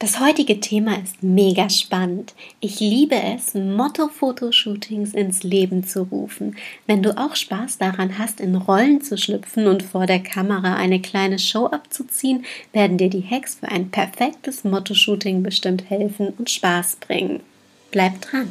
Das heutige Thema ist mega spannend. Ich liebe es, Motto-Fotoshootings ins Leben zu rufen. Wenn du auch Spaß daran hast, in Rollen zu schlüpfen und vor der Kamera eine kleine Show abzuziehen, werden dir die Hacks für ein perfektes Motto-Shooting bestimmt helfen und Spaß bringen. Bleib dran!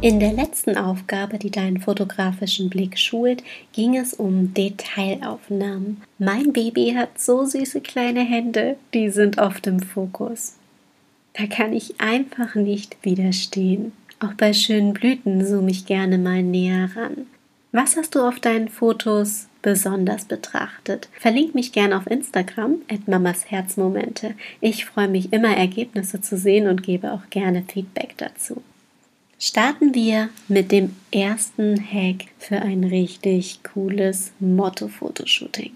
In der letzten Aufgabe, die deinen fotografischen Blick schult, ging es um Detailaufnahmen. Mein Baby hat so süße kleine Hände, die sind oft im Fokus. Da kann ich einfach nicht widerstehen. Auch bei schönen Blüten zoome ich gerne mal näher ran. Was hast du auf deinen Fotos besonders betrachtet? Verlink mich gerne auf Instagram at Mamas Herzmomente. Ich freue mich immer, Ergebnisse zu sehen und gebe auch gerne Feedback dazu starten wir mit dem ersten Hack für ein richtig cooles Motto-Fotoshooting.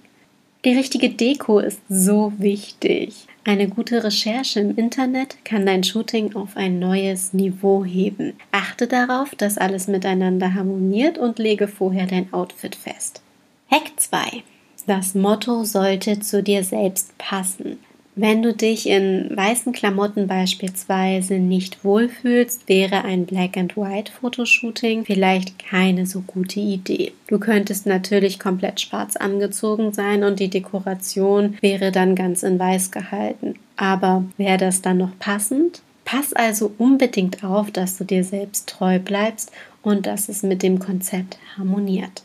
Die richtige Deko ist so wichtig. Eine gute Recherche im Internet kann dein Shooting auf ein neues Niveau heben. Achte darauf, dass alles miteinander harmoniert und lege vorher dein Outfit fest. Hack 2. Das Motto sollte zu dir selbst passen. Wenn du dich in weißen Klamotten beispielsweise nicht wohlfühlst, wäre ein Black and White Fotoshooting vielleicht keine so gute Idee. Du könntest natürlich komplett schwarz angezogen sein und die Dekoration wäre dann ganz in weiß gehalten. Aber wäre das dann noch passend? Pass also unbedingt auf, dass du dir selbst treu bleibst und dass es mit dem Konzept harmoniert.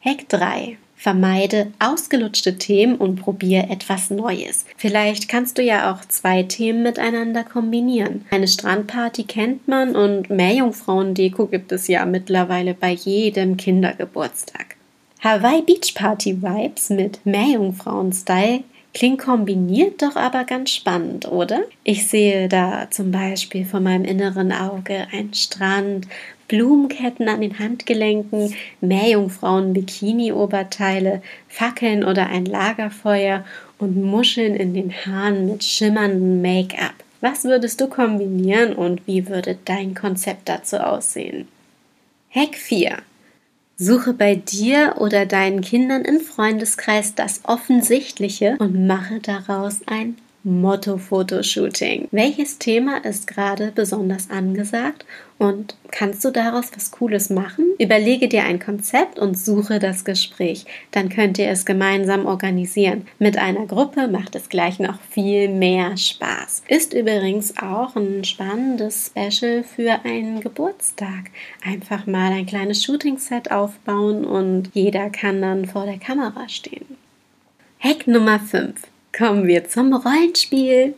Hack 3. Vermeide ausgelutschte Themen und probiere etwas Neues. Vielleicht kannst du ja auch zwei Themen miteinander kombinieren. Eine Strandparty kennt man und Meerjungfrauendeko gibt es ja mittlerweile bei jedem Kindergeburtstag. Hawaii Beach Party Vibes mit Meerjungfrauen-Style Klingt kombiniert doch aber ganz spannend, oder? Ich sehe da zum Beispiel vor meinem inneren Auge einen Strand, Blumenketten an den Handgelenken, Meerjungfrauen-Bikini-Oberteile, Fackeln oder ein Lagerfeuer und Muscheln in den Haaren mit schimmerndem Make-up. Was würdest du kombinieren und wie würde dein Konzept dazu aussehen? Hack 4. Suche bei dir oder deinen Kindern im Freundeskreis das Offensichtliche und mache daraus ein Motto-Fotoshooting. Welches Thema ist gerade besonders angesagt und kannst du daraus was Cooles machen? Überlege dir ein Konzept und suche das Gespräch. Dann könnt ihr es gemeinsam organisieren. Mit einer Gruppe macht es gleich noch viel mehr Spaß. Ist übrigens auch ein spannendes Special für einen Geburtstag. Einfach mal ein kleines Shooting-Set aufbauen und jeder kann dann vor der Kamera stehen. Hack Nummer 5 kommen wir zum Rollenspiel.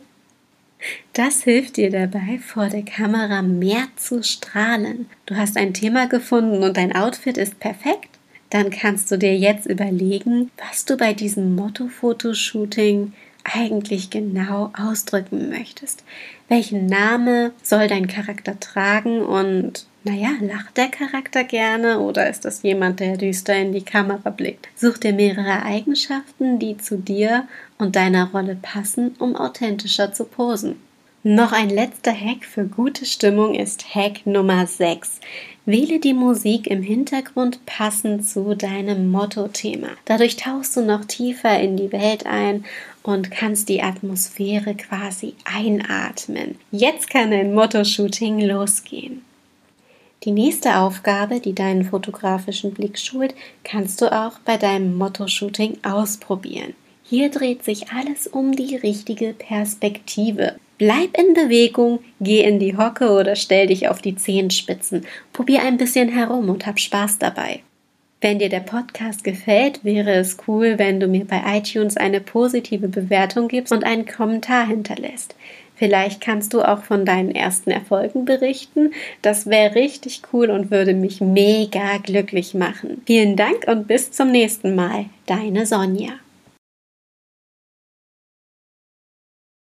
Das hilft dir dabei, vor der Kamera mehr zu strahlen. Du hast ein Thema gefunden und dein Outfit ist perfekt? Dann kannst du dir jetzt überlegen, was du bei diesem Motto-Fotoshooting eigentlich genau ausdrücken möchtest. Welchen Name soll dein Charakter tragen und naja, lacht der Charakter gerne oder ist das jemand, der düster in die Kamera blickt? Such dir mehrere Eigenschaften, die zu dir und deiner Rolle passen, um authentischer zu posen. Noch ein letzter Hack für gute Stimmung ist Hack Nummer 6. Wähle die Musik im Hintergrund passend zu deinem Motto-Thema. Dadurch tauchst du noch tiefer in die Welt ein und kannst die Atmosphäre quasi einatmen. Jetzt kann dein Motto-Shooting losgehen. Die nächste Aufgabe, die deinen fotografischen Blick schult, kannst du auch bei deinem Motto-Shooting ausprobieren. Hier dreht sich alles um die richtige Perspektive. Bleib in Bewegung, geh in die Hocke oder stell dich auf die Zehenspitzen. Probier ein bisschen herum und hab Spaß dabei. Wenn dir der Podcast gefällt, wäre es cool, wenn du mir bei iTunes eine positive Bewertung gibst und einen Kommentar hinterlässt. Vielleicht kannst du auch von deinen ersten Erfolgen berichten. Das wäre richtig cool und würde mich mega glücklich machen. Vielen Dank und bis zum nächsten Mal. Deine Sonja.